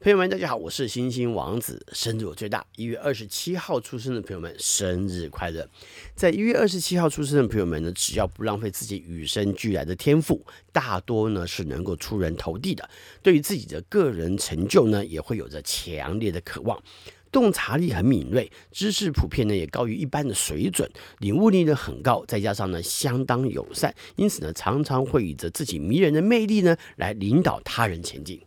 朋友们，大家好，我是星星王子。生日我最大，一月二十七号出生的朋友们，生日快乐！在一月二十七号出生的朋友们呢，只要不浪费自己与生俱来的天赋，大多呢是能够出人头地的。对于自己的个人成就呢，也会有着强烈的渴望。洞察力很敏锐，知识普遍呢也高于一般的水准，领悟力呢很高，再加上呢相当友善，因此呢常常会以着自己迷人的魅力呢来领导他人前进。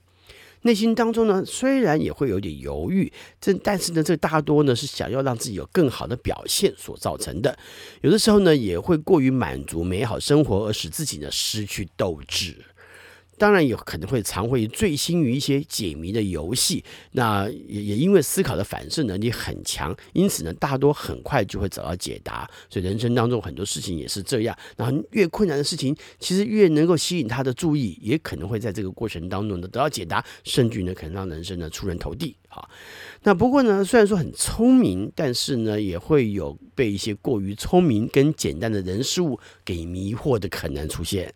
内心当中呢，虽然也会有点犹豫，这但是呢，这大多呢是想要让自己有更好的表现所造成的。有的时候呢，也会过于满足美好生活，而使自己呢失去斗志。当然有可能会常会醉心于一些解谜的游戏，那也也因为思考的反射能力很强，因此呢，大多很快就会找到解答。所以人生当中很多事情也是这样，然后越困难的事情，其实越能够吸引他的注意，也可能会在这个过程当中呢得到解答，甚至呢可能让人生呢出人头地。好，那不过呢，虽然说很聪明，但是呢也会有被一些过于聪明跟简单的人事物给迷惑的可能出现。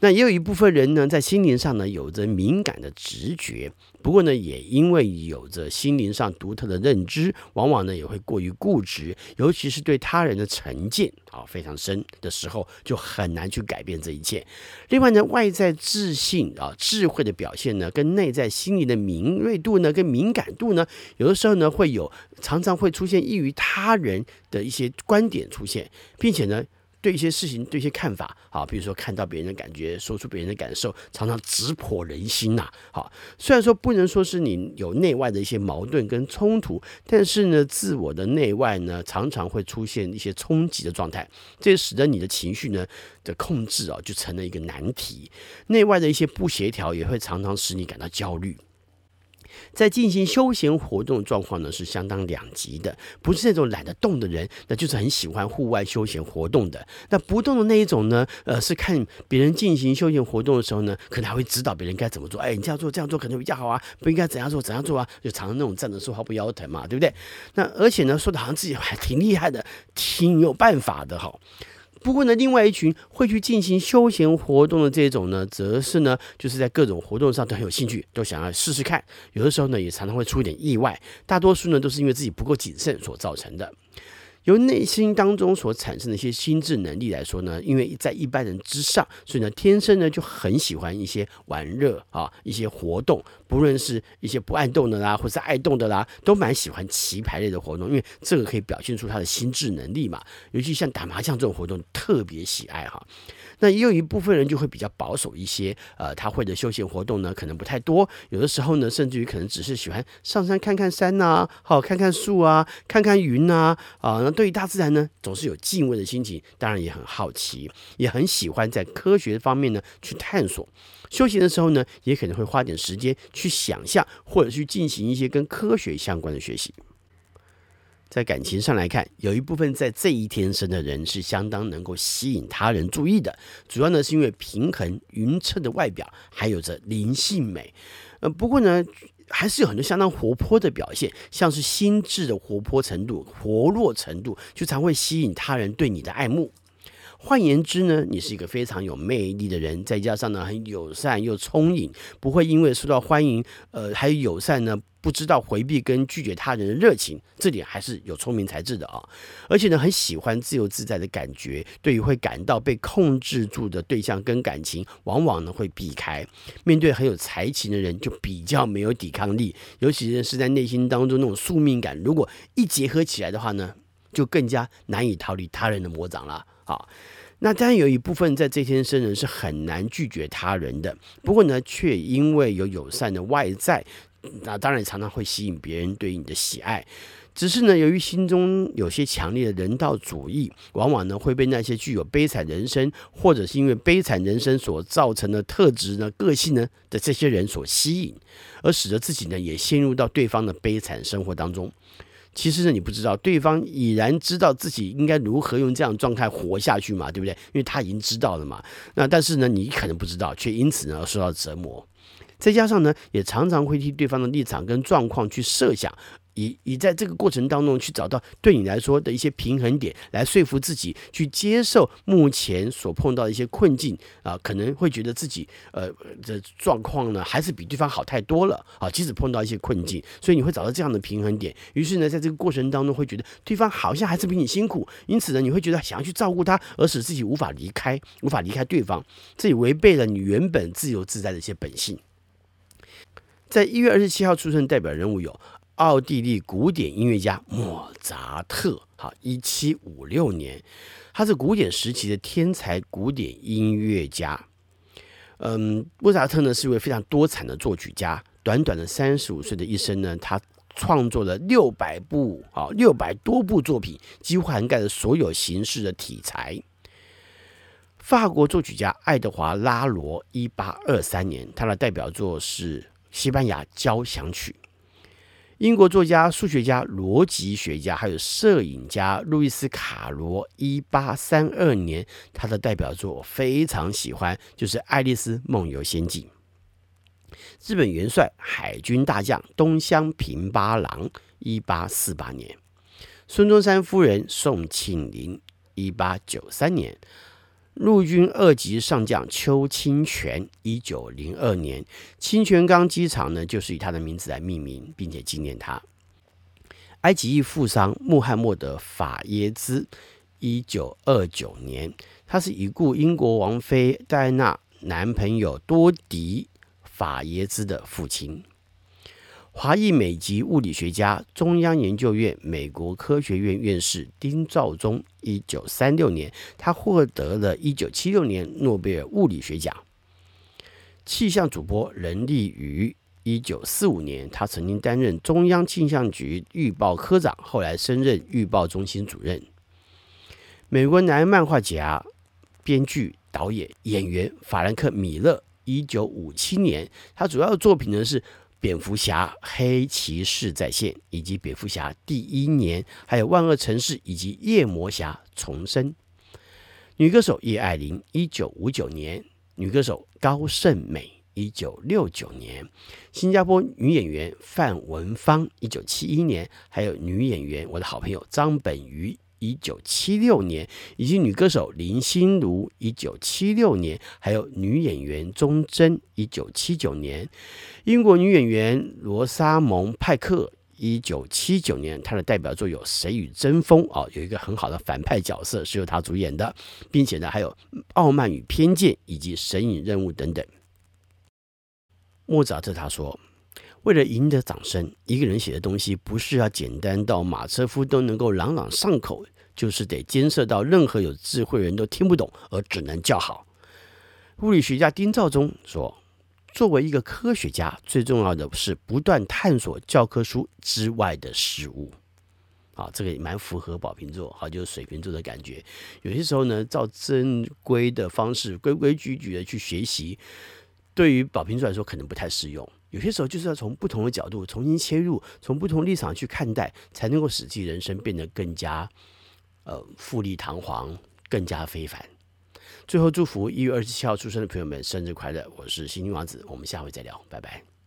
那也有一部分人呢，在心灵上呢有着敏感的直觉，不过呢，也因为有着心灵上独特的认知，往往呢也会过于固执，尤其是对他人的成见啊非常深的时候，就很难去改变这一切。另外呢，外在自信啊智慧的表现呢，跟内在心灵的敏锐度呢，跟敏感度呢，有的时候呢会有常常会出现异于他人的一些观点出现，并且呢。对一些事情，对一些看法，好，比如说看到别人的感觉，说出别人的感受，常常直破人心呐。好，虽然说不能说是你有内外的一些矛盾跟冲突，但是呢，自我的内外呢，常常会出现一些冲击的状态，这也使得你的情绪呢的控制啊，就成了一个难题。内外的一些不协调，也会常常使你感到焦虑。在进行休闲活动状况呢，是相当两极的，不是那种懒得动的人，那就是很喜欢户外休闲活动的。那不动的那一种呢，呃，是看别人进行休闲活动的时候呢，可能还会指导别人该怎么做。哎，你这样做这样做可能比较好啊，不应该怎样做怎样做啊，就常常那种站着说话不腰疼嘛，对不对？那而且呢，说的好像自己还挺厉害的，挺有办法的哈。不过呢，另外一群会去进行休闲活动的这种呢，则是呢，就是在各种活动上都很有兴趣，都想要试试看。有的时候呢，也常常会出一点意外。大多数呢，都是因为自己不够谨慎所造成的。由内心当中所产生的一些心智能力来说呢，因为在一般人之上，所以呢，天生呢就很喜欢一些玩乐啊，一些活动，不论是一些不爱动的啦，或是爱动的啦，都蛮喜欢棋牌类的活动，因为这个可以表现出他的心智能力嘛。尤其像打麻将这种活动，特别喜爱哈。那也有一部分人就会比较保守一些，呃，他会的休闲活动呢，可能不太多，有的时候呢，甚至于可能只是喜欢上山看看山呐，好看看树啊，看看云呐，啊，对于大自然呢，总是有敬畏的心情，当然也很好奇，也很喜欢在科学方面呢去探索。休闲的时候呢，也可能会花点时间去想象，或者去进行一些跟科学相关的学习。在感情上来看，有一部分在这一天生的人是相当能够吸引他人注意的，主要呢是因为平衡匀称的外表，还有着灵性美。呃，不过呢，还是有很多相当活泼的表现，像是心智的活泼程度、活络程度，就常会吸引他人对你的爱慕。换言之呢，你是一个非常有魅力的人，再加上呢很友善又聪颖，不会因为受到欢迎，呃，还有友善呢，不知道回避跟拒绝他人的热情，这点还是有聪明才智的啊。而且呢，很喜欢自由自在的感觉，对于会感到被控制住的对象跟感情，往往呢会避开。面对很有才情的人，就比较没有抵抗力，尤其是在内心当中那种宿命感，如果一结合起来的话呢，就更加难以逃离他人的魔掌了。好，那当然有一部分在这天生人是很难拒绝他人的，不过呢，却因为有友善的外在，那当然常常会吸引别人对你的喜爱。只是呢，由于心中有些强烈的人道主义，往往呢会被那些具有悲惨人生，或者是因为悲惨人生所造成的特质呢、个性呢的这些人所吸引，而使得自己呢也陷入到对方的悲惨生活当中。其实呢，你不知道对方已然知道自己应该如何用这样状态活下去嘛，对不对？因为他已经知道了嘛。那但是呢，你可能不知道，却因此呢受到折磨。再加上呢，也常常会替对方的立场跟状况去设想，以以在这个过程当中去找到对你来说的一些平衡点，来说服自己去接受目前所碰到的一些困境啊，可能会觉得自己呃的状况呢还是比对方好太多了啊，即使碰到一些困境，所以你会找到这样的平衡点。于是呢，在这个过程当中会觉得对方好像还是比你辛苦，因此呢，你会觉得想要去照顾他，而使自己无法离开，无法离开对方，这也违背了你原本自由自在的一些本性。在一月二十七号出生代表人物有奥地利古典音乐家莫扎特，好，一七五六年，他是古典时期的天才古典音乐家。嗯，莫扎特呢是一位非常多产的作曲家，短短的三十五岁的一生呢，他创作了六百部啊，六百多部作品，几乎涵盖了所有形式的题材。法国作曲家爱德华拉罗，一八二三年，他的代表作是。西班牙交响曲，英国作家、数学家、逻辑学家，还有摄影家路易斯·卡罗，一八三二年，他的代表作我非常喜欢，就是《爱丽丝梦游仙境》。日本元帅、海军大将东乡平八郎，一八四八年。孙中山夫人宋庆龄，一八九三年。陆军二级上将邱清泉，一九零二年，清泉岗机场呢，就是以他的名字来命名，并且纪念他。埃及裔富商穆罕默德·法耶兹，一九二九年，他是已故英国王妃戴安娜男朋友多迪·法耶兹的父亲。华裔美籍物理学家、中央研究院美国科学院院士丁肇中，一九三六年，他获得了一九七六年诺贝尔物理学奖。气象主播任立于，一九四五年，他曾经担任中央气象局预报科长，后来升任预报中心主任。美国男漫画家、编剧、导演、演员法兰克·米勒，一九五七年，他主要的作品呢是。蝙蝠侠、黑骑士再现，以及蝙蝠侠第一年，还有万恶城市以及夜魔侠重生。女歌手叶爱玲，一九五九年；女歌手高胜美，一九六九年。新加坡女演员范文芳，一九七一年；还有女演员，我的好朋友张本鱼。一九七六年，以及女歌手林心如，一九七六年，还有女演员钟珍，一九七九年，英国女演员罗莎蒙派克，一九七九年，她的代表作有《谁与争锋》哦，有一个很好的反派角色是由她主演的，并且呢，还有《傲慢与偏见》以及《神隐任务》等等。莫扎特他说。为了赢得掌声，一个人写的东西不是要简单到马车夫都能够朗朗上口，就是得艰涩到任何有智慧人都听不懂，而只能叫好。物理学家丁肇中说：“作为一个科学家，最重要的是不断探索教科书之外的事物。”啊，这个也蛮符合宝瓶座，好，就是水瓶座的感觉。有些时候呢，照正规的方式，规规矩矩的去学习，对于宝瓶座来说，可能不太适用。有些时候就是要从不同的角度重新切入，从不同立场去看待，才能够使自己人生变得更加呃富丽堂皇，更加非凡。最后祝福一月二十七号出生的朋友们生日快乐！我是星星王子，我们下回再聊，拜拜。